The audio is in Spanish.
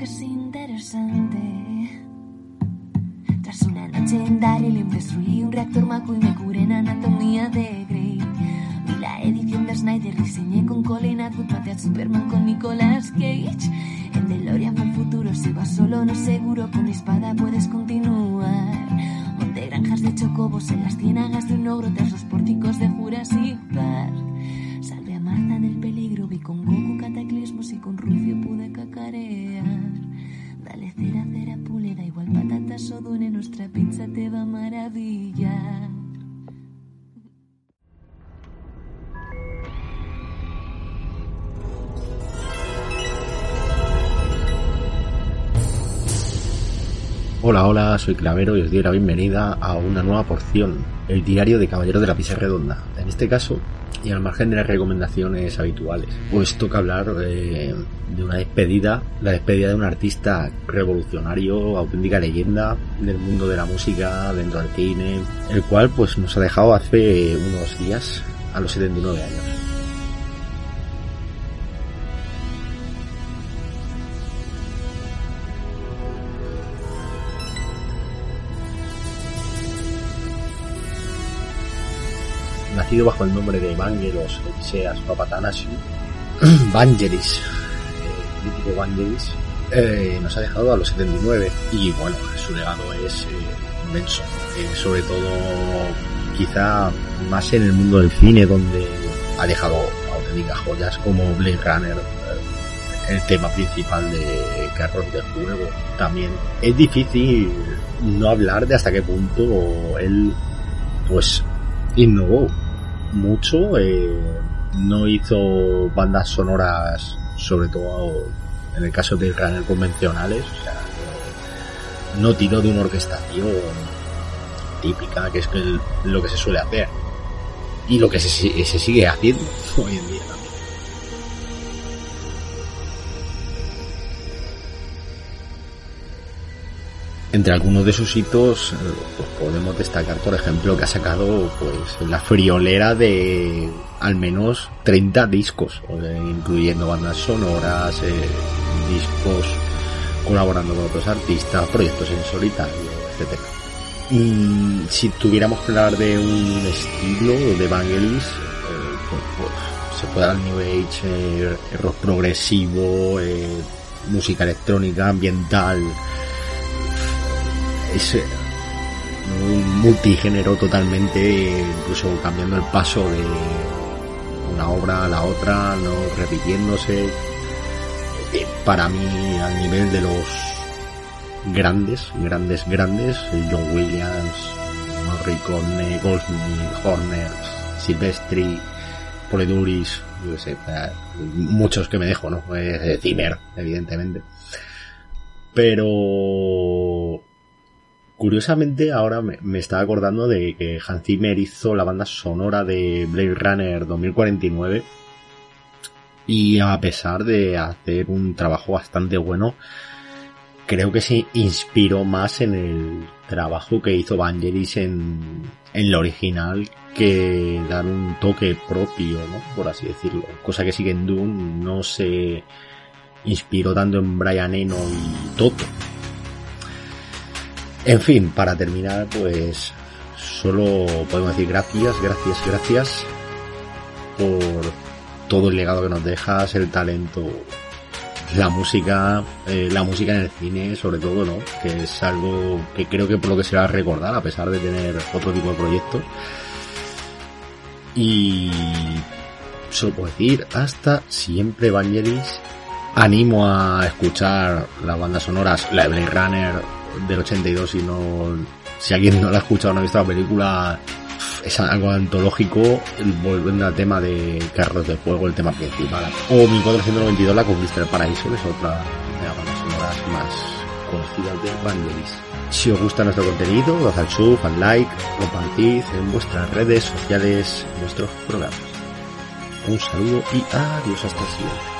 Que es interesante. Tras una noche en Daryl destruí un reactor maco y me curé en anatomía de Grey. Vi la edición de Snyder, diseñé con Colin Atwood, a Superman con Nicolas Cage. En DeLorean el futuro, si vas solo no seguro, con mi espada puedes continuar. Monté granjas de chocobos en las ciénagas de un ogro tras los pórticos de Jurassic Park. Salvé a Marta del peligro, vi con Goku cataclismos y con Rufio patatas o dune, nuestra Hola, hola, soy Clavero y os doy la bienvenida a una nueva porción, el diario de Caballero de la Pisa Redonda. En este caso, y al margen de las recomendaciones habituales, pues toca hablar eh, de una despedida, la despedida de un artista revolucionario, auténtica leyenda del mundo de la música, dentro del cine, el cual pues nos ha dejado hace unos días, a los 79 años. Nacido bajo el nombre de Vangelos Odiseas Papatanasiu, Vangelis, el mítico Vangelis, eh, nos ha dejado a los 79 y bueno, su legado es eh, inmenso, Eh, sobre todo quizá más en el mundo del cine donde ha dejado auténticas joyas como Blade Runner, eh, el tema principal de Carros de Juego también. Es difícil no hablar de hasta qué punto él pues innovó mucho, eh, no hizo bandas sonoras, sobre todo en el caso de Runner convencionales, o sea, no, no tiró de una orquestación típica, que es lo que se suele hacer y lo que se, se sigue haciendo hoy en día también. Entre algunos de sus hitos eh, pues podemos destacar, por ejemplo, que ha sacado pues la friolera de al menos 30 discos, incluyendo bandas sonoras, eh, discos colaborando con otros artistas, proyectos en solitario, etcétera. Y si tuviéramos que hablar de un estilo de Vangelis, eh, pues, pues, se puede dar New Age, eh, rock progresivo, música electrónica, ambiental, es eh, un multigénero totalmente, incluso cambiando el paso de una obra a la otra, no repitiéndose. Eh, Para mí, al nivel de los grandes, grandes, grandes, John Williams, Morricone, Goldsmith, Horner, Silvestri, Poleduris, yo sé, eh, muchos que me dejo, ¿no? Zimmer, evidentemente. Pero Curiosamente, ahora me, me estaba acordando de que Hans Zimmer hizo la banda sonora de Blade Runner 2049 y a pesar de hacer un trabajo bastante bueno, creo que se inspiró más en el trabajo que hizo Vangelis en, en lo original que dar un toque propio, ¿no? Por así decirlo. Cosa que sí que en Dune no se inspiró tanto en Brian Eno y Toto. En fin, para terminar, pues solo podemos decir gracias, gracias, gracias por todo el legado que nos dejas, el talento, la música, eh, la música en el cine, sobre todo, ¿no? Que es algo que creo que por lo que se va a recordar, a pesar de tener otro tipo de proyectos. Y solo puedo decir, hasta siempre, Evangelis. Animo a escuchar las bandas sonoras, la de Runner del 82, si no, si alguien no la ha escuchado no ha visto la película, es algo antológico, volviendo al tema de carros de fuego, el tema principal. O 1492, La Conquista del Paraíso, es otra de las sonoras más conocidas de Vangelis. Si os gusta nuestro contenido, dad al sub, al like, compartid en vuestras redes sociales nuestros programas. Un saludo y adiós hasta el siguiente.